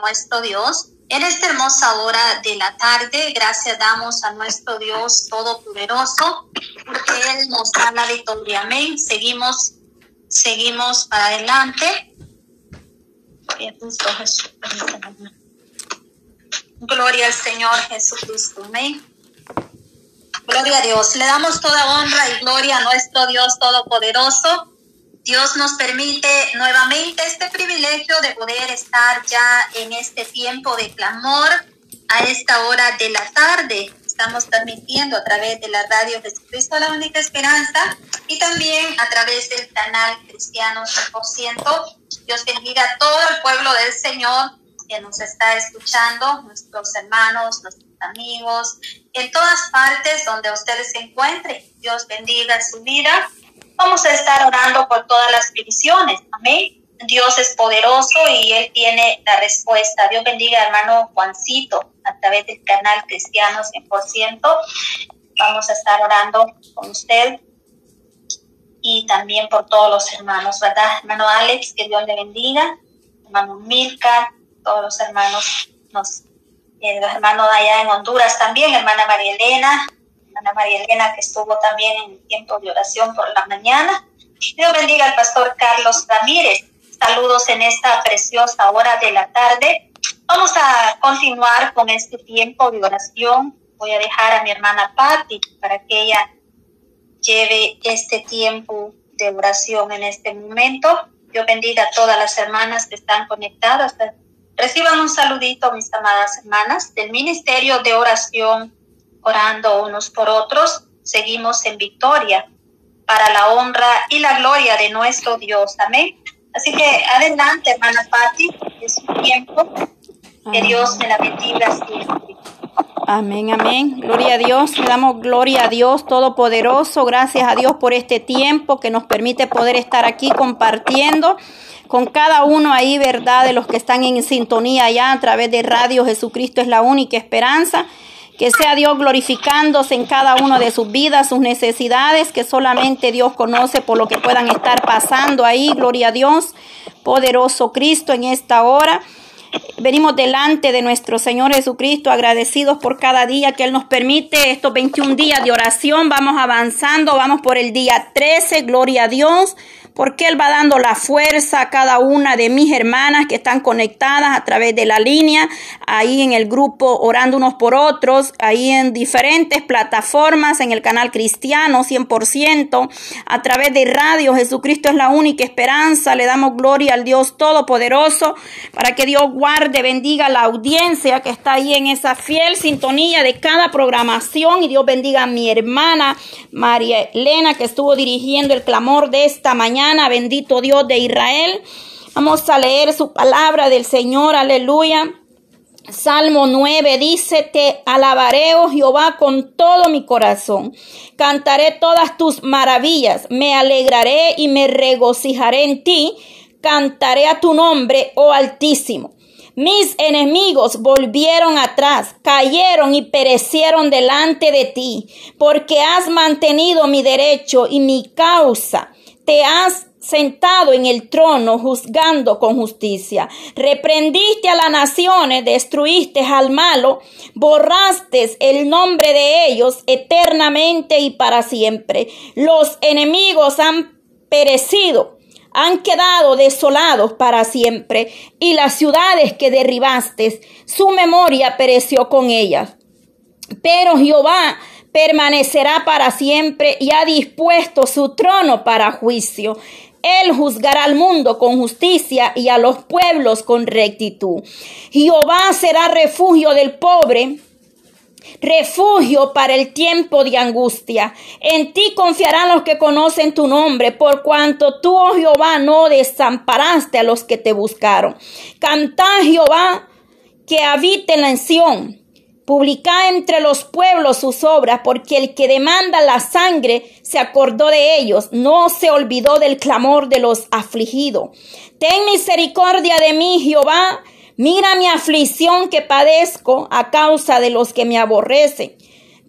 nuestro Dios. En esta hermosa hora de la tarde, gracias damos a nuestro Dios Todopoderoso, porque Él nos da la victoria. Amén. Seguimos, seguimos para adelante. Gloria al Señor Jesucristo. Amén. Gloria a Dios. Le damos toda honra y gloria a nuestro Dios Todopoderoso Dios nos permite nuevamente este privilegio de poder estar ya en este tiempo de clamor a esta hora de la tarde. Estamos transmitiendo a través de la radio Jesucristo la única esperanza y también a través del canal Cristiano 100%. Dios bendiga a todo el pueblo del Señor que nos está escuchando, nuestros hermanos, nuestros amigos, en todas partes donde ustedes se encuentren. Dios bendiga su vida Vamos a estar orando por todas las peticiones. Amén. Dios es poderoso y Él tiene la respuesta. Dios bendiga hermano Juancito a través del canal Cristiano 100%. Vamos a estar orando con usted y también por todos los hermanos, ¿verdad? Hermano Alex, que Dios le bendiga. Hermano Milka, todos los hermanos, los, los hermanos allá en Honduras también, hermana María Elena, Ana María Elena, que estuvo también en el tiempo de oración por la mañana. Dios bendiga al pastor Carlos Ramírez. Saludos en esta preciosa hora de la tarde. Vamos a continuar con este tiempo de oración. Voy a dejar a mi hermana Patti para que ella lleve este tiempo de oración en este momento. Dios bendiga a todas las hermanas que están conectadas. Reciban un saludito, mis amadas hermanas, del Ministerio de Oración orando unos por otros, seguimos en victoria para la honra y la gloria de nuestro Dios. Amén. Así que adelante, hermana Patti, es su tiempo. Que Dios me la bendiga siempre. Amén, amén. Gloria a Dios. Le damos gloria a Dios Todopoderoso. Gracias a Dios por este tiempo que nos permite poder estar aquí compartiendo con cada uno ahí, ¿verdad? De los que están en sintonía allá a través de Radio Jesucristo es la única esperanza. Que sea Dios glorificándose en cada uno de sus vidas, sus necesidades, que solamente Dios conoce por lo que puedan estar pasando ahí. Gloria a Dios, poderoso Cristo en esta hora. Venimos delante de nuestro Señor Jesucristo agradecidos por cada día que Él nos permite, estos 21 días de oración. Vamos avanzando, vamos por el día 13, gloria a Dios porque Él va dando la fuerza a cada una de mis hermanas que están conectadas a través de la línea, ahí en el grupo orando unos por otros, ahí en diferentes plataformas, en el canal cristiano 100%, a través de radio. Jesucristo es la única esperanza. Le damos gloria al Dios Todopoderoso para que Dios guarde, bendiga la audiencia que está ahí en esa fiel sintonía de cada programación y Dios bendiga a mi hermana María Elena que estuvo dirigiendo el clamor de esta mañana bendito Dios de Israel. Vamos a leer su palabra del Señor, aleluya. Salmo 9 dice, te alabaré, oh Jehová, con todo mi corazón. Cantaré todas tus maravillas, me alegraré y me regocijaré en ti. Cantaré a tu nombre, oh Altísimo. Mis enemigos volvieron atrás, cayeron y perecieron delante de ti, porque has mantenido mi derecho y mi causa te has sentado en el trono juzgando con justicia. Reprendiste a las naciones, destruiste al malo, borraste el nombre de ellos eternamente y para siempre. Los enemigos han perecido, han quedado desolados para siempre, y las ciudades que derribaste, su memoria pereció con ellas. Pero Jehová permanecerá para siempre y ha dispuesto su trono para juicio. Él juzgará al mundo con justicia y a los pueblos con rectitud. Jehová será refugio del pobre, refugio para el tiempo de angustia. En ti confiarán los que conocen tu nombre, por cuanto tú, oh Jehová, no desamparaste a los que te buscaron. Canta Jehová que habite en la Sión Publica entre los pueblos sus obras, porque el que demanda la sangre se acordó de ellos, no se olvidó del clamor de los afligidos. Ten misericordia de mí, Jehová, mira mi aflicción que padezco a causa de los que me aborrecen.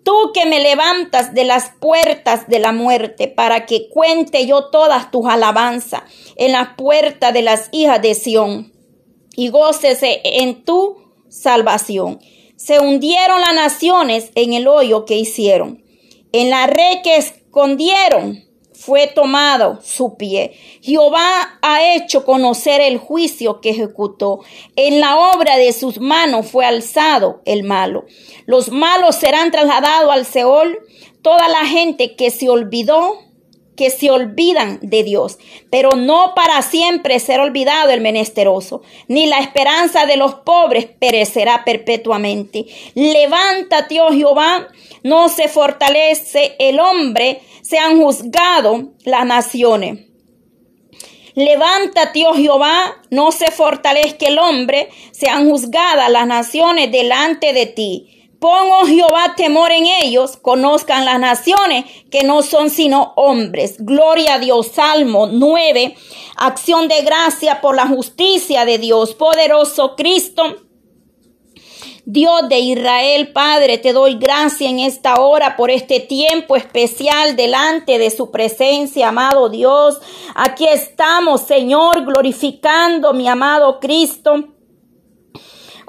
Tú que me levantas de las puertas de la muerte para que cuente yo todas tus alabanzas en la puerta de las hijas de Sión. y gócese en tu salvación. Se hundieron las naciones en el hoyo que hicieron. En la red que escondieron fue tomado su pie. Jehová ha hecho conocer el juicio que ejecutó. En la obra de sus manos fue alzado el malo. Los malos serán trasladados al Seol. Toda la gente que se olvidó que se olvidan de Dios, pero no para siempre será olvidado el menesteroso, ni la esperanza de los pobres perecerá perpetuamente. Levántate, oh Jehová, no se fortalece el hombre, se han juzgado las naciones. Levántate, oh Jehová, no se fortalezca el hombre, sean juzgadas las naciones delante de ti. Pongo Jehová temor en ellos, conozcan las naciones que no son sino hombres. Gloria a Dios. Salmo 9. Acción de gracia por la justicia de Dios. Poderoso Cristo. Dios de Israel, Padre, te doy gracia en esta hora por este tiempo especial delante de su presencia, amado Dios. Aquí estamos, Señor, glorificando mi amado Cristo.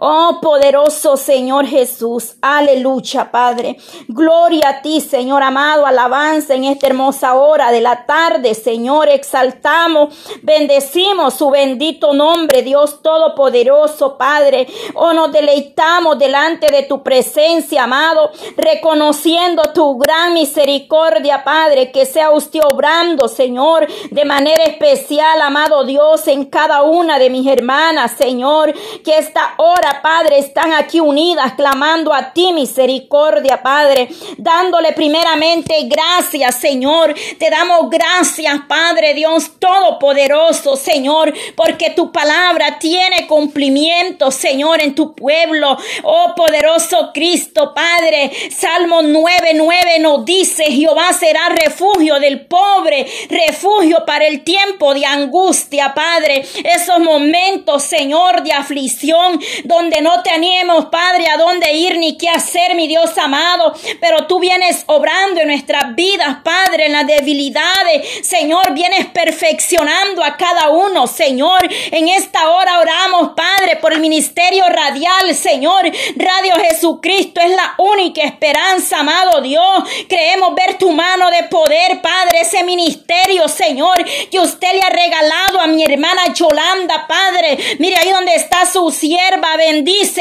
Oh poderoso Señor Jesús, aleluya Padre. Gloria a ti Señor amado, alabanza en esta hermosa hora de la tarde Señor, exaltamos, bendecimos su bendito nombre Dios Todopoderoso Padre. Oh nos deleitamos delante de tu presencia amado, reconociendo tu gran misericordia Padre, que sea usted obrando Señor de manera especial amado Dios en cada una de mis hermanas Señor, que esta hora Padre, están aquí unidas clamando a ti misericordia, Padre, dándole primeramente gracias, Señor. Te damos gracias, Padre Dios Todopoderoso, Señor, porque tu palabra tiene cumplimiento, Señor, en tu pueblo. Oh poderoso Cristo, Padre. Salmo 9:9 nos dice, Jehová será refugio del pobre, refugio para el tiempo de angustia, Padre. Esos momentos, Señor, de aflicción, donde donde no tenemos, Padre, a dónde ir ni qué hacer, mi Dios amado. Pero tú vienes obrando en nuestras vidas, Padre, en las debilidades. Señor, vienes perfeccionando a cada uno, Señor. En esta hora oramos, Padre, por el ministerio radial, Señor. Radio Jesucristo es la única esperanza, amado Dios. Creemos ver tu mano de poder, Padre, ese ministerio, Señor, que usted le ha regalado a mi hermana Yolanda, Padre. Mire ahí donde está su sierva,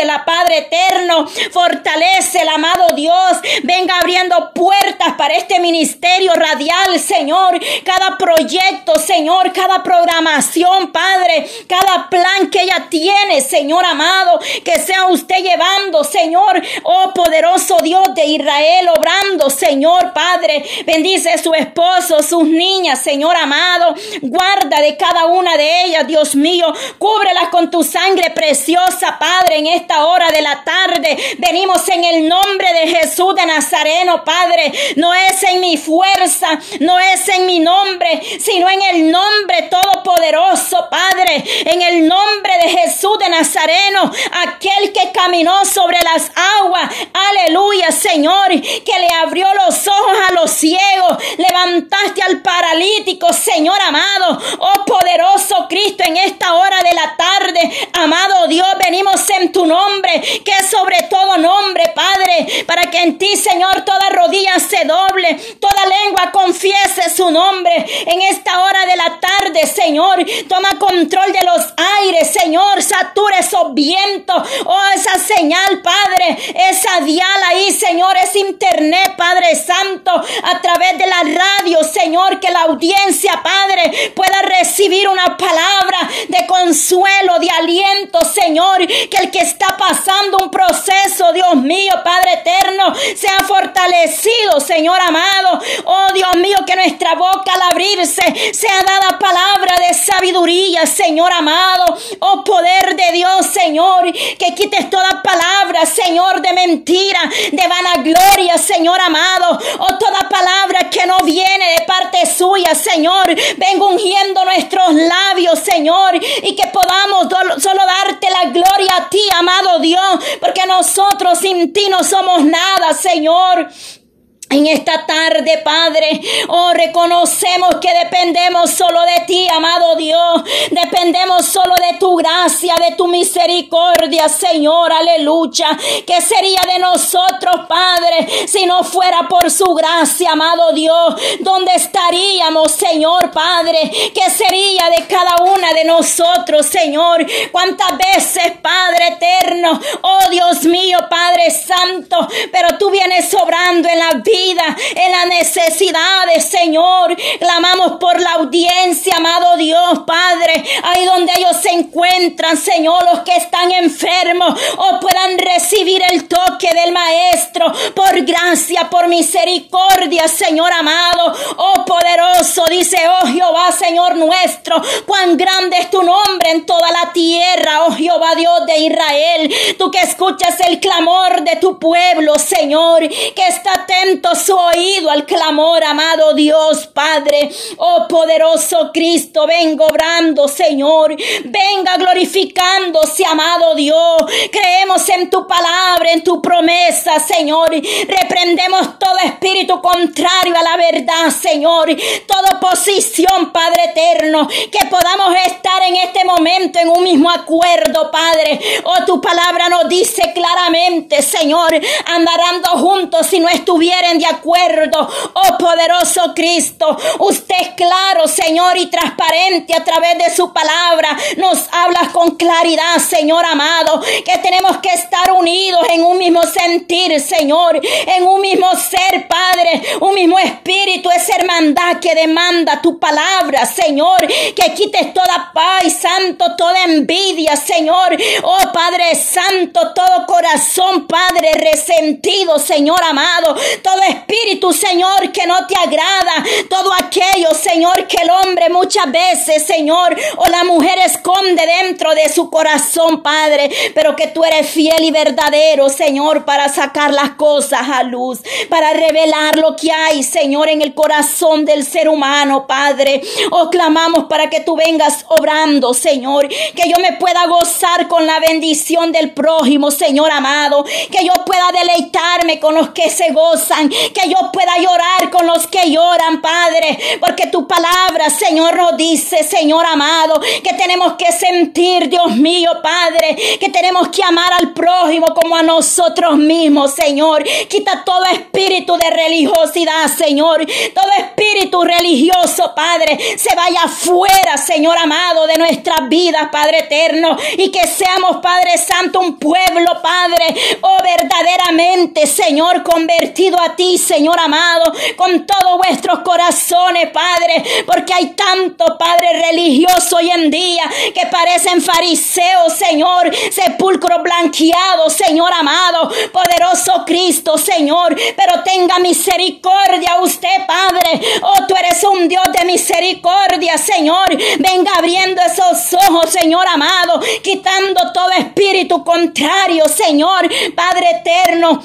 la Padre eterno. Fortalece el amado Dios. Venga abriendo puertas para este ministerio radial, Señor. Cada proyecto, Señor. Cada programación, Padre. Cada plan que ella tiene, Señor amado. Que sea usted llevando, Señor. Oh poderoso Dios de Israel, obrando, Señor Padre. Bendice a su esposo, sus niñas, Señor amado. Guarda de cada una de ellas, Dios mío. Cúbrelas con tu sangre preciosa, Padre. Padre, en esta hora de la tarde. Venimos en el nombre de Jesús de Nazareno, Padre. No es en mi fuerza, no es en mi nombre, sino en el nombre todopoderoso, Padre. En el nombre de Jesús de Nazareno, aquel que caminó sobre las aguas. Aleluya, Señor, que le abrió los ojos a los ciegos. Levantaste al paralítico, Señor amado. Oh poderoso Cristo, en esta hora de la tarde, amado Dios, venimos en tu nombre, que es sobre todo nombre, Padre, para que en ti, Señor, toda rodilla se doble, toda lengua confiese su nombre. En esta hora de la tarde, Señor, toma control de los aires, Señor, satura esos vientos, oh, esa señal, Padre, esa dial ahí, Señor, es internet, Padre Santo, a través de la radio, Señor, que la audiencia, Padre, pueda recibir una palabra consuelo, de aliento, Señor, que el que está pasando un proceso, Dios mío, Padre eterno, sea fortalecido, Señor amado. Oh Dios mío, que nuestra boca al abrirse sea dada palabra de sabiduría, Señor amado. Oh poder de Dios, Señor, que quites toda palabra, Señor, de mentira, de vanagloria, Señor amado. Oh toda palabra que no viene de parte suya, Señor. Vengo ungiendo nuestros labios, Señor, que podamos solo darte la gloria a ti, amado Dios, porque nosotros sin ti no somos nada, Señor. En esta tarde, Padre, oh, reconocemos que dependemos solo de ti, amado Dios. Dependemos solo de tu gracia, de tu misericordia, Señor. Aleluya. ¿Qué sería de nosotros, Padre, si no fuera por su gracia, amado Dios? ¿Dónde estaríamos, Señor, Padre? ¿Qué sería de cada de nosotros, Señor? ¿Cuántas veces, Padre eterno? Oh, Dios mío, Padre Santo, pero tú vienes sobrando en la vida en las necesidades, Señor. Clamamos por la audiencia, amado Dios, Padre. Ahí donde ellos se encuentran, Señor, los que están enfermos o puedan recibir el toque del Maestro por gracia, por misericordia, Señor amado. Oh poderoso, dice, oh Jehová, Señor nuestro, cuán grande es tu nombre en toda la tierra, oh Jehová Dios de Israel. Tú que escuchas el clamor de tu pueblo, Señor, que está atento su oído al clamor, amado Dios Padre. Oh poderoso Cristo, venga obrando, Señor. Venga glorificándose, amado Dios. Creemos en tu palabra, en tu promesa, Señor. Reprendemos todo espíritu contrario a la verdad, Señor. Toda oposición, Padre eterno. Que podamos estar en este momento en un mismo acuerdo, Padre. Oh, tu palabra nos dice claramente, Señor, andarán juntos si no estuvieran de acuerdo. Oh poderoso Cristo, usted es claro, Señor, y transparente a través de su palabra. Nos hablas con claridad, Señor amado, que tenemos que estar unidos en un mismo sentir, Señor, en un mismo ser, Padre, un mismo espíritu, esa hermandad que demanda tu palabra, Señor, que quites toda paz, Santo, toda envidia, Señor. Oh Padre Santo, todo corazón, Padre, resentido, Señor amado, todo espíritu, Señor, que no te agrada, todo aquello, Señor, que el hombre muchas veces, Señor, o la mujer esconde dentro de su corazón, Padre, pero que tú eres fiel y verdadero, Señor, para sacar las cosas a luz, para revelar lo que hay, Señor, en el corazón del ser humano, Padre. Oh, clamamos para que tú vengas obrando, Señor, que yo me pueda gozar con la bendición del prójimo, Señor amado, que yo pueda deleitarme con los que se gozan, que yo pueda llorar con los que lloran, Padre, porque tu palabra, Señor, nos dice, Señor amado, que tenemos que sentir, Dios mío, Padre, que tenemos que amar al prójimo como a nosotros mismos, Señor. Quita todo espíritu de religiosidad, Señor, todo espíritu religioso, Padre, se vaya fuera, Señor amado, de nuestras vidas, Padre eterno, y que seamos, Padre Santo, un pueblo, Padre, oh verdaderamente, Señor, convertido a ti, Señor amado, con todos vuestros corazones, Padre, porque hay tanto, Padre religioso hoy en día que parecen fariseos, Señor, sepulcro blanqueado, Señor amado, poderoso Cristo, Señor, pero tenga misericordia usted, Padre. Oh, tú eres un Dios de misericordia, Señor. Venga abriendo esos ojos, Señor amado, quitando todo espíritu contrario, Señor, Padre eterno.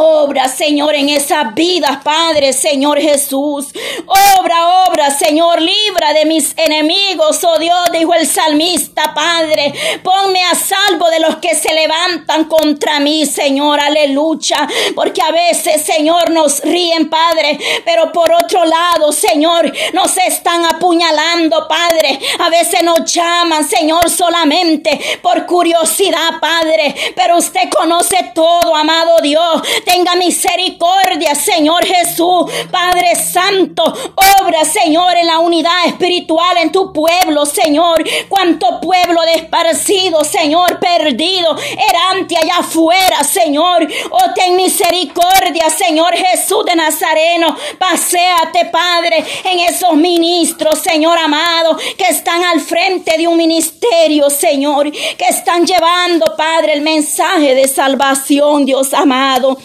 Obra, Señor, en esas vidas, Padre, Señor Jesús. Obra, obra, Señor, libra de mis enemigos, oh Dios, dijo el salmista, Padre. Ponme a salvo de los que se levantan contra mí, Señor, aleluya. Porque a veces, Señor, nos ríen, Padre, pero por otro lado, Señor, nos están apuñalando, Padre. A veces nos llaman, Señor, solamente por curiosidad, Padre. Pero usted conoce todo, amado Dios Tenga misericordia, Señor Jesús. Padre Santo, obra, Señor, en la unidad espiritual en tu pueblo, Señor. Cuánto pueblo desparcido, Señor, perdido, erante allá afuera, Señor. Oh, ten misericordia, Señor Jesús de Nazareno. Paseate, Padre, en esos ministros, Señor amado, que están al frente de un ministerio, Señor, que están llevando, Padre, el mensaje de salvación, Dios amado.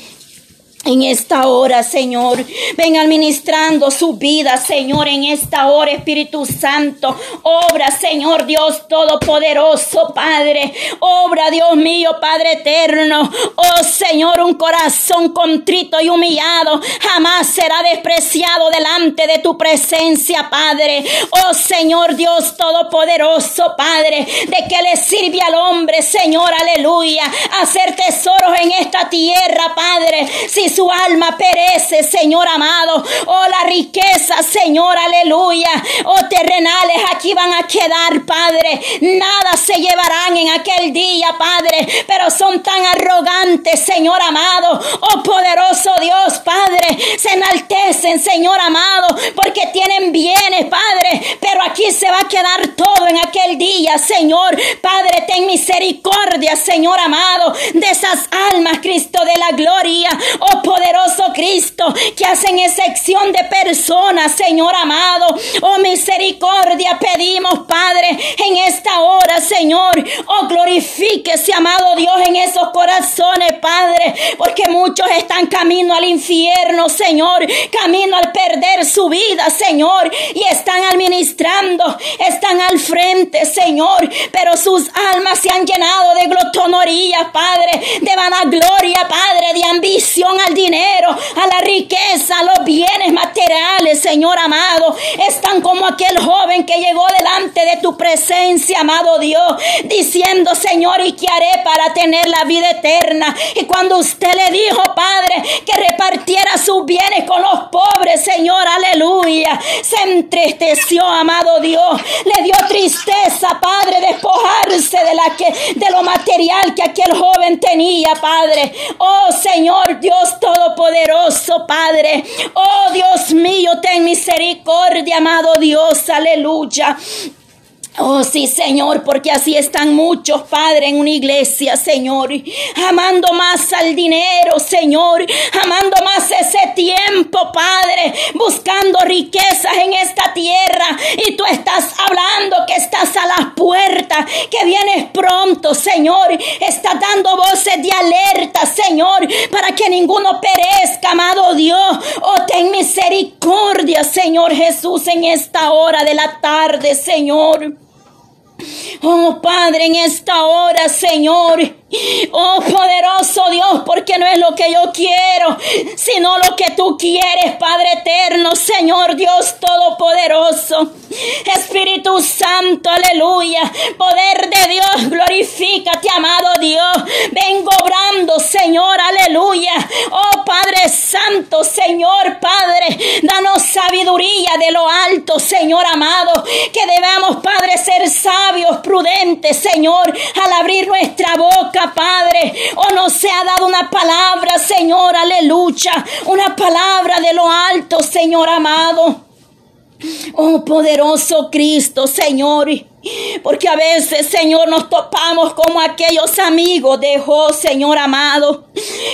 En esta hora, Señor, ven administrando su vida, Señor, en esta hora, Espíritu Santo. Obra, Señor Dios Todopoderoso, Padre. Obra, Dios mío, Padre eterno. Oh, Señor, un corazón contrito y humillado jamás será despreciado delante de tu presencia, Padre. Oh, Señor Dios Todopoderoso, Padre. ¿De qué le sirve al hombre, Señor, aleluya? Hacer tesoros en esta tierra, Padre. Si su alma perece, Señor amado. Oh, la riqueza, Señor, aleluya. Oh, terrenales aquí van a quedar, Padre. Nada se llevarán en aquel día, Padre. Pero son tan arrogantes, Señor amado. Oh, poderoso Dios, Padre. Se enaltecen, Señor amado, porque tienen bienes, Padre. Pero aquí se va a quedar todo en aquel día, Señor. Padre, ten misericordia, Señor amado, de esas almas, Cristo de la gloria. Oh, poderoso Cristo, que hacen excepción de personas, Señor amado. Oh, misericordia pedimos, Padre, en esta hora, Señor. Oh, glorifíquese, amado Dios, en esos corazones, Padre, porque muchos están camino al infierno, Señor, camino al perder su vida, Señor, y están administrando, están al frente, Señor, pero sus almas se han llenado de glotonoría, Padre, de vanagloria, Padre, de ambición al dinero, a la riqueza, a los bienes materiales, Señor amado. Están como aquel joven que llegó delante de tu presencia, amado Dios, diciendo, Señor, ¿y qué haré para tener la vida eterna? Y cuando usted le dijo, Padre, que repartiera sus bienes con los pobres, Señor, aleluya, se entristeció, amado Dios, le dio tristeza, Padre, despojarse de la que de lo material que aquel joven tenía, Padre. Oh Señor Dios todopoderoso, Padre. Oh Dios mío, ten misericordia, amado Dios, aleluya. Oh sí, Señor, porque así están muchos, Padre, en una iglesia, Señor, amando más al dinero, Señor, amando más ese tiempo, Padre, buscando riquezas en esta tierra. Y tú estás hablando que estás a las puertas, que vienes pronto, Señor. Estás dando voces de alerta, Señor, para que ninguno perezca, amado Dios. Oh, ten misericordia, Señor Jesús, en esta hora de la tarde, Señor. Oh Padre, en esta hora, Señor, Oh poderoso Dios, porque no es lo que yo quiero, sino lo que tú quieres, Padre eterno, Señor Dios todopoderoso. Espíritu Santo, aleluya. Poder de Dios, glorifícate, amado Dios. Vengo obrando, Señor, aleluya. Oh Padre Señor Padre, danos sabiduría de lo alto, Señor amado. Que debamos, Padre, ser sabios, prudentes, Señor, al abrir nuestra boca Padre. O oh, nos ha dado una palabra, Señor, aleluya. Una palabra de lo alto, Señor amado. Oh poderoso Cristo, Señor. Porque a veces, Señor, nos topamos como aquellos amigos de Señor amado,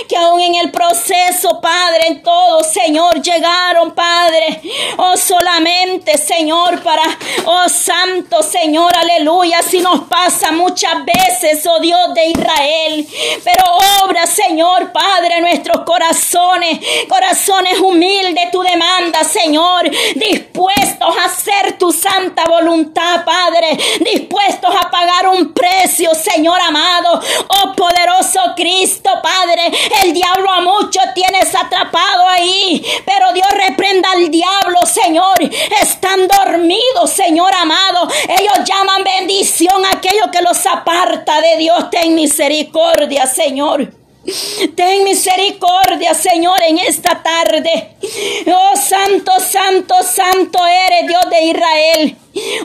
que aún en el proceso, Padre, en todo, Señor, llegaron, Padre, oh solamente, Señor, para, oh Santo, Señor, aleluya, si nos pasa muchas veces, oh Dios de Israel, pero obra, Señor, Padre, nuestros corazones, corazones humildes, tu demanda, Señor, dispuestos a hacer tu santa voluntad, Padre, dispuestos a pagar un precio, Señor amado. Oh poderoso Cristo, Padre, el diablo a muchos tienes atrapado ahí, pero Dios reprenda al diablo, Señor. Están dormidos, Señor amado. Ellos llaman bendición a aquello que los aparta de Dios. Ten misericordia, Señor. Ten misericordia, Señor, en esta tarde. Oh, santo, santo, santo eres Dios de Israel.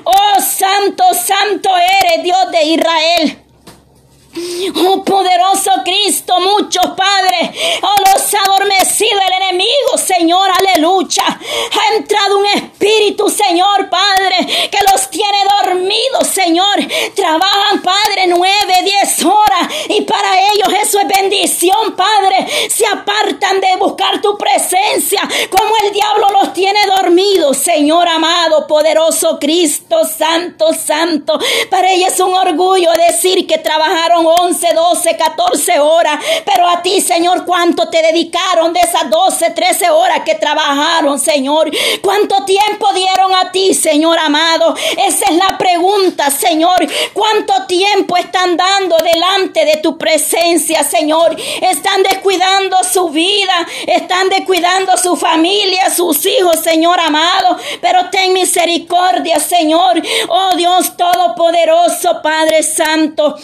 Oh, santo, santo eres Dios de Israel. Oh poderoso Cristo, muchos padres, oh los ha adormecido el enemigo, Señor, aleluya. Ha entrado un espíritu, Señor, Padre, que los tiene dormidos, Señor. Trabajan, Padre, nueve, diez horas y para ellos eso es bendición, Padre. Se apartan de buscar tu presencia, como el diablo los tiene dormidos, Señor amado, poderoso Cristo, santo, santo. Para ellos es un orgullo decir que trabajaron 11, 12, 14 horas. Pero a ti, Señor, ¿cuánto te dedicaron de esas 12, 13 horas que trabajaron, Señor? ¿Cuánto tiempo dieron a ti, Señor amado? Esa es la pregunta, Señor. ¿Cuánto tiempo están dando delante de tu presencia, Señor? Están descuidando su vida, están descuidando su familia, sus hijos, Señor amado. Pero ten misericordia, Señor. Oh Dios Todopoderoso, Padre Santo.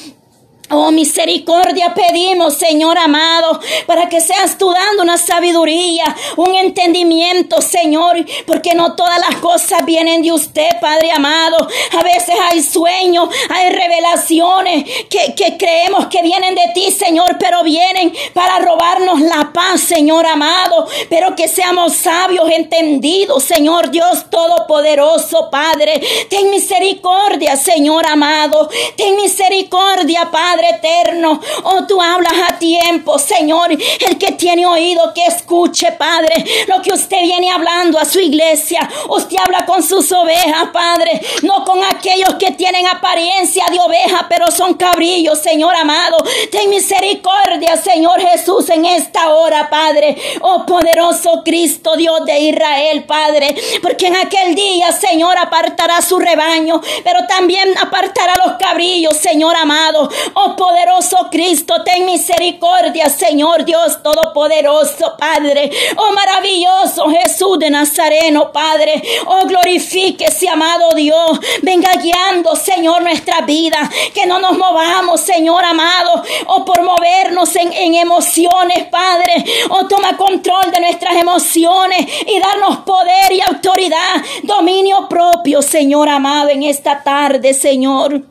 Oh, misericordia pedimos, Señor amado, para que seas tú dando una sabiduría, un entendimiento, Señor, porque no todas las cosas vienen de usted, Padre amado. A veces hay sueños, hay revelaciones que, que creemos que vienen de ti, Señor, pero vienen para robarnos la paz, Señor amado. Pero que seamos sabios, entendidos, Señor Dios Todopoderoso, Padre. Ten misericordia, Señor amado. Ten misericordia, Padre eterno. Oh, tú hablas a tiempo, Señor. El que tiene oído, que escuche, Padre, lo que usted viene hablando a su iglesia. Usted habla con sus ovejas, Padre, no con aquellos que tienen apariencia de oveja, pero son cabrillos, Señor amado. Ten misericordia, Señor Jesús, en esta hora, Padre. Oh, poderoso Cristo, Dios de Israel, Padre. Porque en aquel día, Señor, apartará su rebaño, pero también apartará los cabrillos, Señor amado. Oh, poderoso Cristo, ten misericordia, Señor Dios Todopoderoso, Padre. Oh, maravilloso Jesús de Nazareno, Padre. Oh, glorifíquese, amado Dios. Venga guiando, Señor, nuestra vida. Que no nos movamos, Señor amado. Oh, por movernos en, en emociones, Padre. Oh, toma control de nuestras emociones y darnos poder y autoridad, dominio propio, Señor amado, en esta tarde, Señor.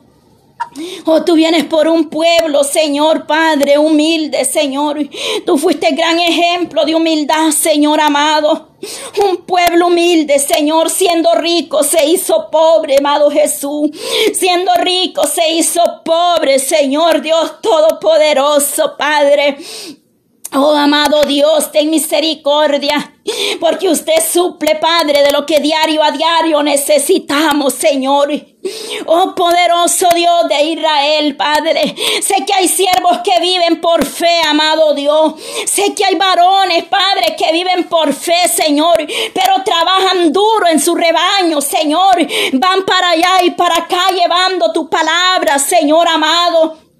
Oh, tú vienes por un pueblo, Señor Padre, humilde, Señor. Tú fuiste gran ejemplo de humildad, Señor amado. Un pueblo humilde, Señor, siendo rico se hizo pobre, amado Jesús. Siendo rico se hizo pobre, Señor Dios Todopoderoso, Padre. Oh, amado Dios, ten misericordia, porque usted suple, Padre, de lo que diario a diario necesitamos, Señor. Oh, poderoso Dios de Israel, Padre. Sé que hay siervos que viven por fe, amado Dios. Sé que hay varones, Padre, que viven por fe, Señor, pero trabajan duro en su rebaño, Señor. Van para allá y para acá llevando tu palabra, Señor amado.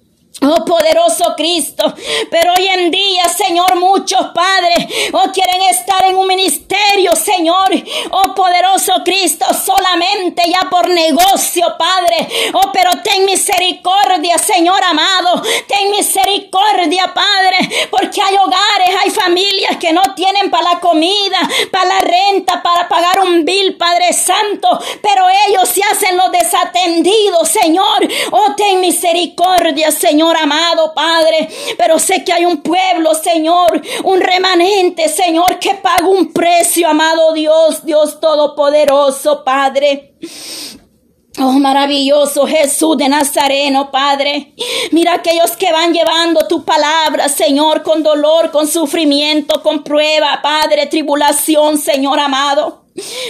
Oh poderoso Cristo, pero hoy en día, Señor, muchos padres, oh quieren estar en un ministerio, Señor, oh poderoso Cristo, solamente ya por negocio, Padre, oh pero ten misericordia, Señor amado, ten misericordia, Padre, porque hay hogares, hay familias que no tienen para la comida, para la renta, para pagar un bill, Padre Santo, pero ellos se hacen los desatendidos, Señor, oh ten misericordia, Señor amado, Padre. Pero sé que hay un pueblo, Señor, un remanente, Señor, que paga un precio, amado Dios, Dios Todopoderoso, Padre. Oh, maravilloso Jesús de Nazareno, Padre. Mira aquellos que van llevando tu palabra, Señor, con dolor, con sufrimiento, con prueba, Padre, tribulación, Señor amado.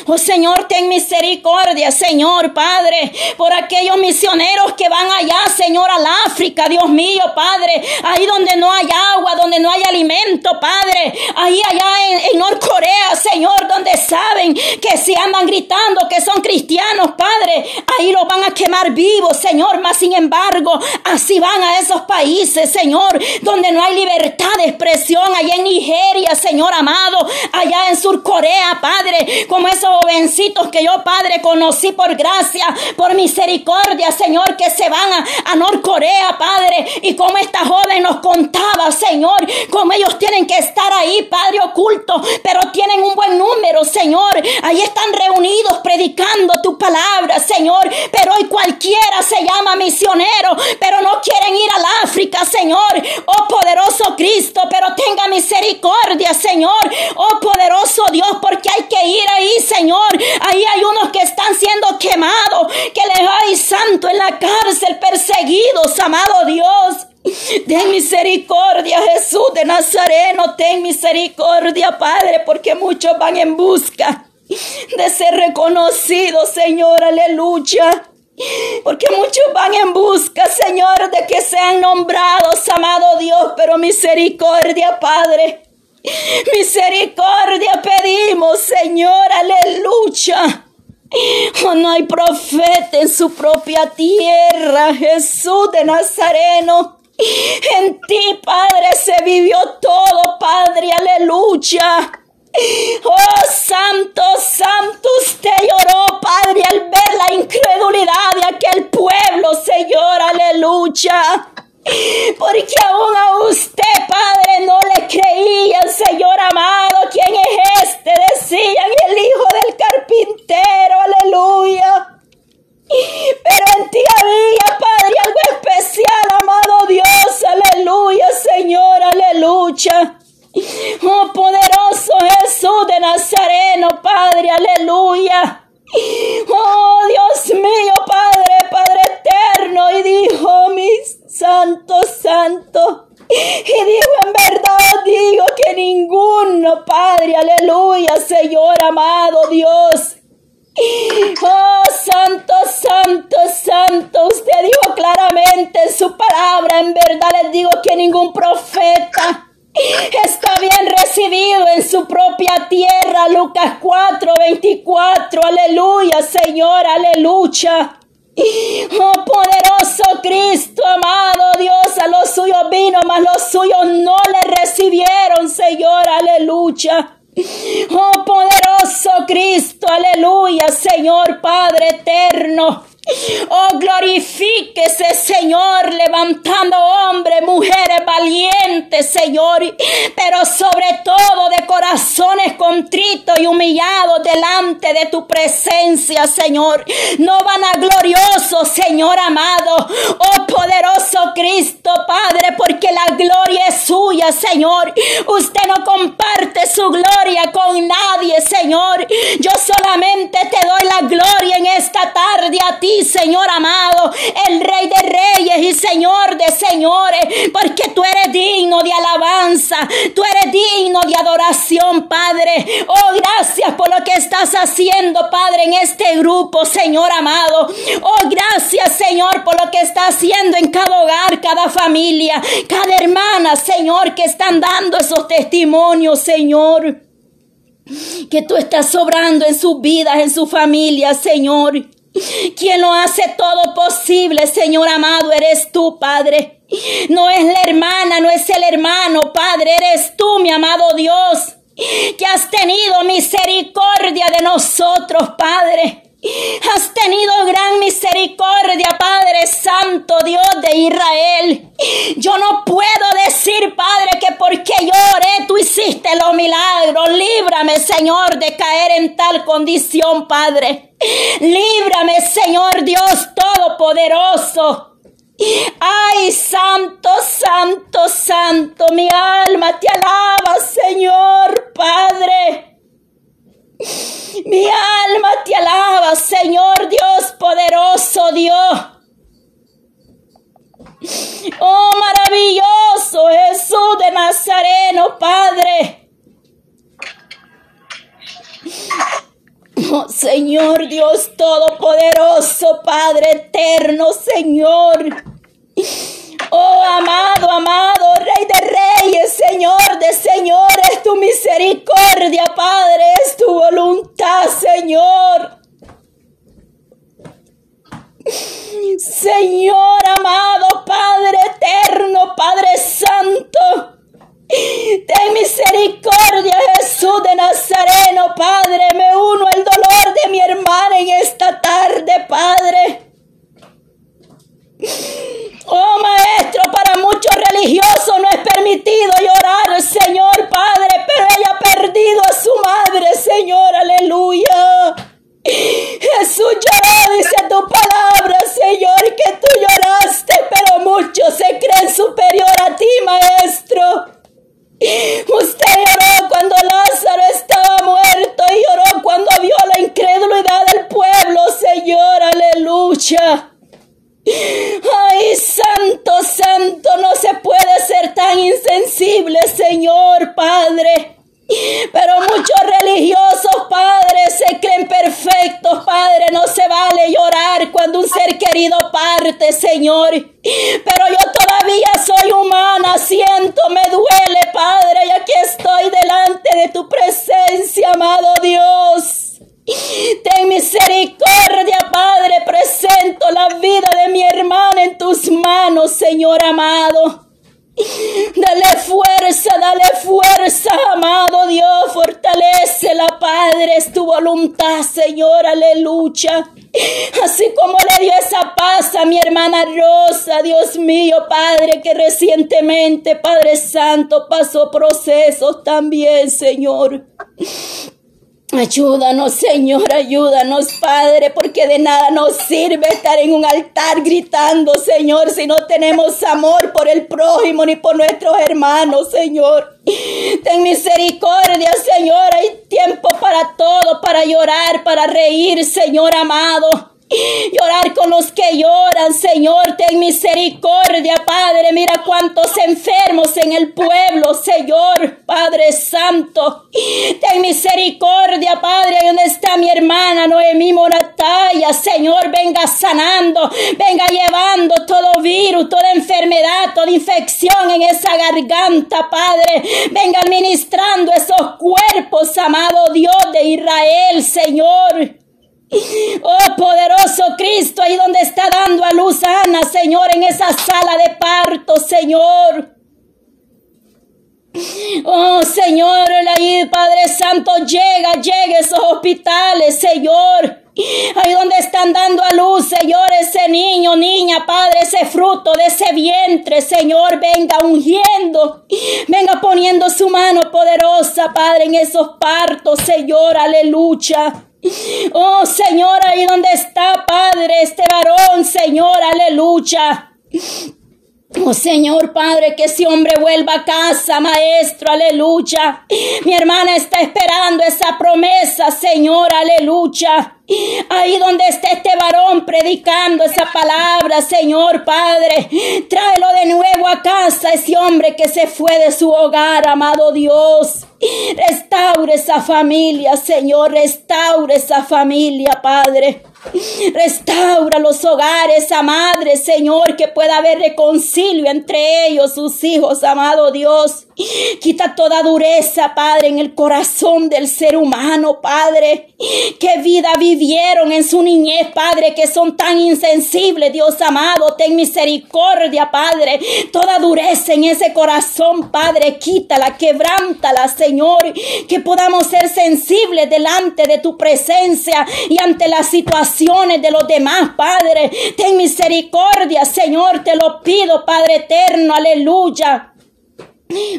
Oh Señor, ten misericordia, Señor Padre, por aquellos misioneros que van allá, Señor, al África, Dios mío, Padre, ahí donde no hay agua, donde no hay alimento, Padre, ahí allá en, en Norcorea, Señor, donde saben que si andan gritando que son cristianos, Padre, ahí los van a quemar vivos, Señor, más sin embargo, así van a esos países, Señor, donde no hay libertad de expresión, allá en Nigeria, Señor amado, allá en Surcorea, Padre, como esos jovencitos que yo, Padre, conocí por gracia, por misericordia, Señor, que se van a, Norcorea, Padre, y como esta joven nos contaba, Señor, como ellos tienen que estar ahí, Padre, oculto, pero tienen un buen número, Señor, ahí están reunidos predicando tu palabra, Señor, pero hoy cualquiera se llama misionero, pero no quieren ir al África, Señor, oh poderoso Cristo, pero tenga misericordia, Señor, oh poderoso Dios, porque hay que ir ahí Señor. Ahí hay unos que están siendo quemados, que les hay santo en la cárcel, perseguidos, amado Dios. Ten misericordia, Jesús de Nazareno, ten misericordia, Padre, porque muchos van en busca de ser reconocidos, Señor, aleluya. Porque muchos van en busca, Señor, de que sean nombrados, amado Dios, pero misericordia, Padre. Misericordia pedimos, Señor, aleluya. Oh, no hay profeta en su propia tierra, Jesús de Nazareno. En ti, Padre, se vivió todo, Padre, aleluya. Oh, santo, santo, usted lloró, Padre, al ver la incredulidad de aquel pueblo, Señor, aleluya. Porque aún a usted, Padre, no le creían, Señor amado. ¿Quién es este? Decían el hijo del carpintero, aleluya. Pero en ti había, Padre, algo especial, amado Dios, aleluya, Señor, aleluya. Oh poderoso Jesús de Nazareno, Padre, aleluya. Oh Dios mío, Padre, Padre eterno, y dijo mi santo, santo. Y dijo en verdad, digo que ninguno, Padre, aleluya, Señor amado Dios. Oh, santo, santo, santo. Usted dijo claramente en su palabra, en verdad les digo que ningún profeta está bien recibido en su propia tierra. Lucas 4, 24. Aleluya, Señor, aleluya. Oh poderoso Cristo, amado Dios, a los suyos vino, mas los suyos no le recibieron, Señor, aleluya. Oh poderoso Cristo, aleluya, Señor Padre eterno. Oh, glorifíquese, Señor, levantando hombres, mujeres valientes, Señor, pero sobre todo de corazones contritos y humillados delante de tu presencia, Señor. No van a glorioso, Señor amado. Oh, poderoso Cristo, Padre, porque la gloria es suya, Señor. Usted no comparte su gloria con nadie, Señor. Yo solamente te doy la gloria en esta tarde a ti Señor amado, el Rey de Reyes y Señor de Señores, porque tú eres digno de alabanza, tú eres digno de adoración, Padre. Oh, gracias por lo que estás haciendo, Padre, en este grupo, Señor amado. Oh, gracias, Señor, por lo que estás haciendo en cada hogar, cada familia, cada hermana, Señor, que están dando esos testimonios, Señor que tú estás sobrando en sus vidas, en su familia, Señor. Quien lo hace todo posible, Señor amado, eres tú, Padre. No es la hermana, no es el hermano, Padre, eres tú, mi amado Dios, que has tenido misericordia de nosotros, Padre. Has tenido gran misericordia, Padre Santo, Dios de Israel. Yo no puedo decir, Padre, que porque lloré tú hiciste los milagros. Líbrame, Señor, de caer en tal condición, Padre. Líbrame, Señor Dios Todopoderoso. Ay, santo, santo, santo, mi alma te alaba, Señor, Padre. Mi alma te alaba, Señor Dios poderoso Dios. Oh, maravilloso Jesús de Nazareno, Padre. Oh, Señor Dios Todopoderoso, Padre eterno, Señor. Oh, amado, amado, Rey de Reyes, Señor de Señores, tu misericordia, Padre, es tu voluntad, Señor. Señor amado, Padre eterno, Padre santo. Ten misericordia, Jesús de Nazareno, Padre. Me uno el dolor de mi hermana en esta tarde, Padre. Oh Maestro, para muchos religiosos no es permitido fuerza, amado Dios. Fortalece la Padre. Es tu voluntad, Señor. Aleluya. Así como le dio esa paz a mi hermana Rosa, Dios mío, Padre, que recientemente, Padre Santo, pasó procesos también, Señor. Ayúdanos, Señor, ayúdanos, Padre, porque de nada nos sirve estar en un altar gritando, Señor, si no tenemos amor por el prójimo ni por nuestros hermanos, Señor. Ten misericordia, Señor, hay tiempo para todo, para llorar, para reír, Señor amado. Llorar con los que lloran, Señor, ten misericordia, Padre. Mira cuántos enfermos en el pueblo, Señor, Padre Santo. Ten misericordia, Padre. ¿Dónde está mi hermana Noemí Morataya? Señor, venga sanando, venga llevando todo virus, toda enfermedad, toda infección en esa garganta, Padre. Venga administrando esos cuerpos, amado Dios de Israel, Señor. Oh poderoso Cristo, ahí donde está dando a luz Ana, Señor, en esa sala de parto, Señor. Oh Señor, ahí Padre Santo, llega, llega a esos hospitales, Señor. Ahí donde están dando a luz, Señor, ese niño, niña, Padre, ese fruto de ese vientre, Señor, venga ungiendo, venga poniendo su mano poderosa, Padre, en esos partos, Señor, aleluya. Oh Señor, ahí donde está, Padre, este varón, Señor, aleluya. Oh Señor Padre, que ese hombre vuelva a casa, Maestro, aleluya. Mi hermana está esperando esa promesa, Señor, aleluya. Ahí donde está este varón predicando esa palabra, Señor Padre, tráelo de nuevo a casa, ese hombre que se fue de su hogar, amado Dios. Restaure esa familia, Señor, restaure esa familia, Padre. Restaura los hogares, a madre, Señor, que pueda haber reconcilio entre ellos, sus hijos, amado Dios. Quita toda dureza, Padre, en el corazón del ser humano, Padre. Qué vida vivieron en su niñez, Padre, que son tan insensibles, Dios amado. Ten misericordia, Padre. Toda dureza en ese corazón, Padre, quítala, quebrántala, Señor. Que podamos ser sensibles delante de tu presencia y ante las situaciones de los demás, Padre. Ten misericordia, Señor, te lo pido, Padre eterno, aleluya.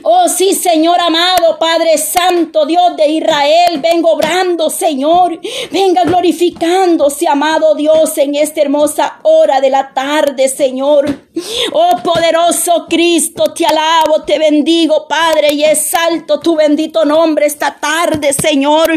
Oh sí, Señor amado, Padre Santo, Dios de Israel, vengo obrando, Señor. Venga glorificándose, amado Dios, en esta hermosa hora de la tarde, Señor. Oh poderoso Cristo, te alabo, te bendigo, Padre, y exalto tu bendito nombre esta tarde, Señor.